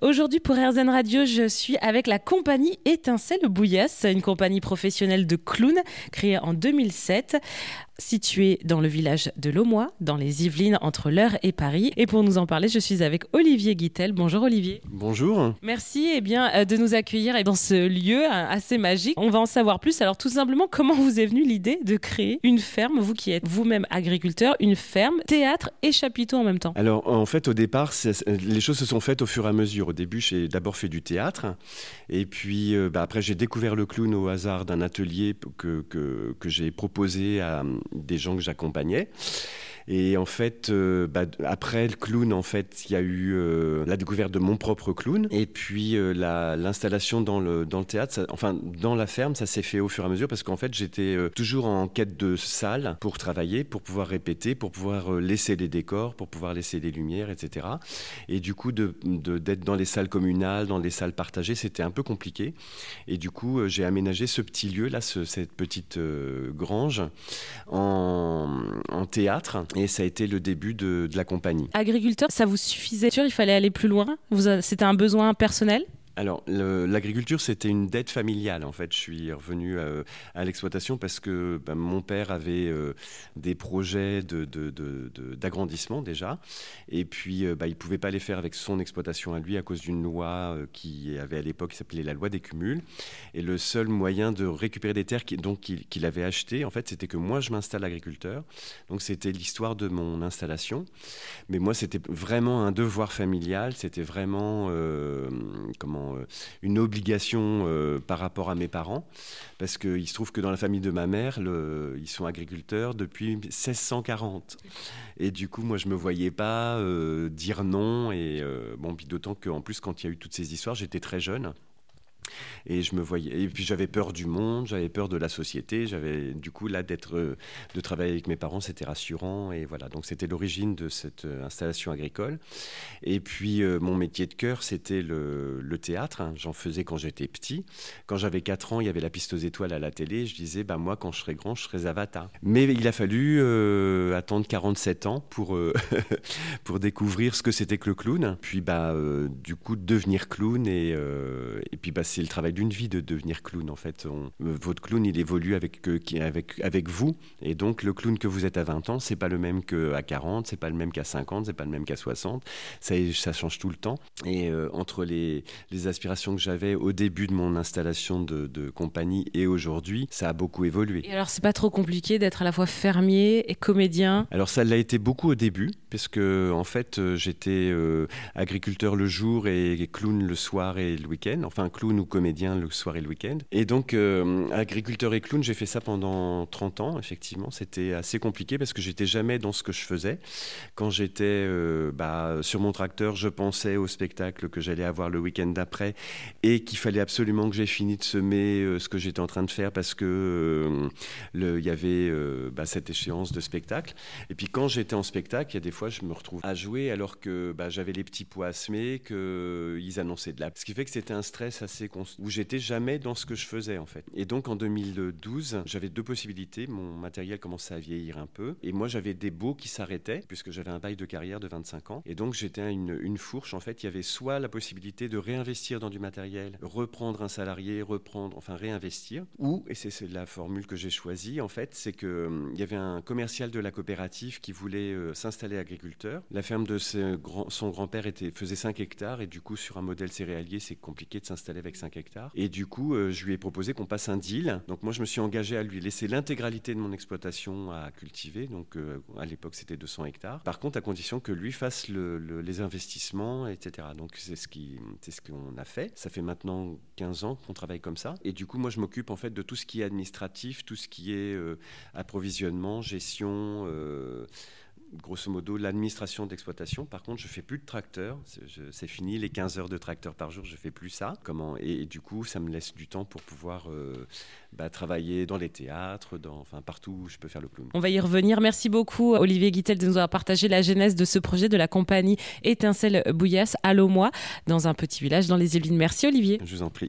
Aujourd'hui pour RZN Radio, je suis avec la compagnie Étincelle Bouillasse, une compagnie professionnelle de clowns créée en 2007 située dans le village de Lomois, dans les Yvelines, entre l'Eure et Paris. Et pour nous en parler, je suis avec Olivier Guitel. Bonjour Olivier. Bonjour. Merci eh bien, euh, de nous accueillir dans ce lieu euh, assez magique. On va en savoir plus. Alors tout simplement, comment vous est venue l'idée de créer une ferme, vous qui êtes vous-même agriculteur, une ferme, théâtre et chapiteau en même temps? Alors en fait, au départ, les choses se sont faites au fur et à mesure. Au début, j'ai d'abord fait du théâtre. Et puis euh, bah, après, j'ai découvert le clown au hasard d'un atelier que, que, que j'ai proposé à des gens que j'accompagnais. Et en fait, euh, bah, après le clown, en fait, il y a eu euh, la découverte de mon propre clown. Et puis euh, l'installation dans le, théâtre, enfin dans la ferme, ça s'est fait au fur et à mesure parce qu'en fait, j'étais toujours en quête de salle pour travailler, pour pouvoir répéter, pour pouvoir laisser les décors, pour pouvoir laisser les lumières, etc. Et du coup, d'être dans les salles communales, dans les salles partagées, c'était un peu compliqué. Et du coup, j'ai aménagé ce petit lieu, là, cette petite grange, en théâtre et ça a été le début de, la compagnie. Agriculteur, ça vous suffisait? Sûr, il fallait aller plus loin? C'était un besoin personnel? Alors, l'agriculture, c'était une dette familiale. En fait, je suis revenu euh, à, l'exploitation parce que bah, mon père avait euh, des projets d'agrandissement déjà. Et puis, euh, bah, il ne pouvait pas les faire avec son exploitation à lui à cause d'une loi qui avait à l'époque, qui s'appelait la loi des cumuls. Et le seul moyen de récupérer des terres qu'il avait achetées, en fait, c'était que moi, je m'installe agriculteur. Donc, c'était l'histoire de mon installation. Mais moi, c'était vraiment un devoir familial. C'était vraiment, comment euh, une obligation euh, par rapport à mes parents, parce qu'il se trouve que dans la famille de ma mère, ils sont agriculteurs depuis 1640. Et du coup, moi, je me voyais pas euh, dire non. Et bon, puis d'autant qu'en plus, quand il y a eu toutes ces histoires, j'étais très jeune. Et je me voyais. Et puis j'avais peur du monde, j'avais peur de la société. J'avais du coup là d'être, euh, de travailler avec mes parents, c'était rassurant. Et voilà. Donc c'était l'origine de cette euh, installation agricole. Et puis euh, mon métier de cœur, c'était le, théâtre. Hein. J'en faisais quand j'étais petit. Quand j'avais 4 ans, il y avait la piste aux étoiles à la télé. Je disais, bah moi, quand je serai grand, je serai Avatar. Mais il a fallu attendre 47 ans pour pour découvrir ce que c'était que le clown. Puis bah du coup devenir clown et et puis bah c'est le travail d'une vie de devenir clown. En fait, votre clown, il évolue avec, euh, avec, avec vous. Et donc, le clown que vous êtes à 20 ans, c'est pas le même qu'à 40, c'est pas le même qu'à 50, c'est pas le même qu'à 60. Ça, ça change tout le temps. Et euh, entre les, les, aspirations que j'avais au début de mon installation de, de compagnie et aujourd'hui, ça a beaucoup évolué. Et alors, c'est pas trop compliqué d'être à la fois fermier et comédien? Alors, ça l'a été beaucoup au début, parce que en fait, euh, j'étais agriculteur le jour et clown le soir et le week-end. Enfin, clown ou comédien le soir et le week-end. Et donc, euh, agriculteur et clown, j'ai fait ça pendant 30 ans, effectivement. C'était assez compliqué parce que j'étais jamais dans ce que je faisais. Quand j'étais euh, bah, sur mon tracteur, je pensais au spectacle que j'allais avoir le week-end d'après et qu'il fallait absolument que j'ai fini de semer euh, ce que j'étais en train de faire parce que il y avait bah, cette échéance de spectacle. Et puis quand j'étais en spectacle, il y a des fois, je me retrouve à jouer alors que bah, j'avais les petits pois à semer, qu'ils annonçaient de la. Ce qui fait que c'était un stress assez constant j'étais jamais dans ce que je faisais en fait. Et donc en 2012, j'avais deux possibilités. Mon matériel commençait à vieillir un peu. Et moi, j'avais des baux qui s'arrêtaient, puisque j'avais un bail de carrière de 25 ans. Et donc j'étais à une, fourche. En fait, il y avait soit la possibilité de réinvestir dans du matériel, reprendre un salarié, reprendre, enfin réinvestir. Ou, et c'est la formule que j'ai choisie, en fait, c'est qu'il hum, il y avait un commercial de la coopérative qui voulait euh, s'installer agriculteur. La ferme de son grand-père faisait 5 hectares. Et du coup, sur un modèle céréalier, c'est compliqué de s'installer avec 5 hectares. Et du coup, euh, je lui ai proposé qu'on passe un deal. Donc moi, je me suis engagé à lui laisser l'intégralité de mon exploitation à cultiver. Donc euh, à l'époque, c'était 200 hectares. Par contre, à condition que lui fasse les investissements, etc. Donc c'est ce qu'on a fait. Ça fait maintenant 15 ans qu'on travaille comme ça. Et du coup, moi, je m'occupe en fait de tout ce qui est administratif, tout ce qui est euh, approvisionnement, gestion grosso modo l'administration d'exploitation. Par contre, je fais plus de tracteur. C'est fini les 15 heures de tracteur par jour. Je fais plus ça. Comment et, du coup, ça me laisse du temps pour pouvoir euh, bah, travailler dans les théâtres, dans, enfin partout où je peux faire le clown. On va y revenir. Merci beaucoup Olivier Guittel de nous avoir partagé la genèse de ce projet de la compagnie Étincelle Bouillasse à Lomois, dans un petit village dans les Yvelines. Merci Olivier. Je vous en prie.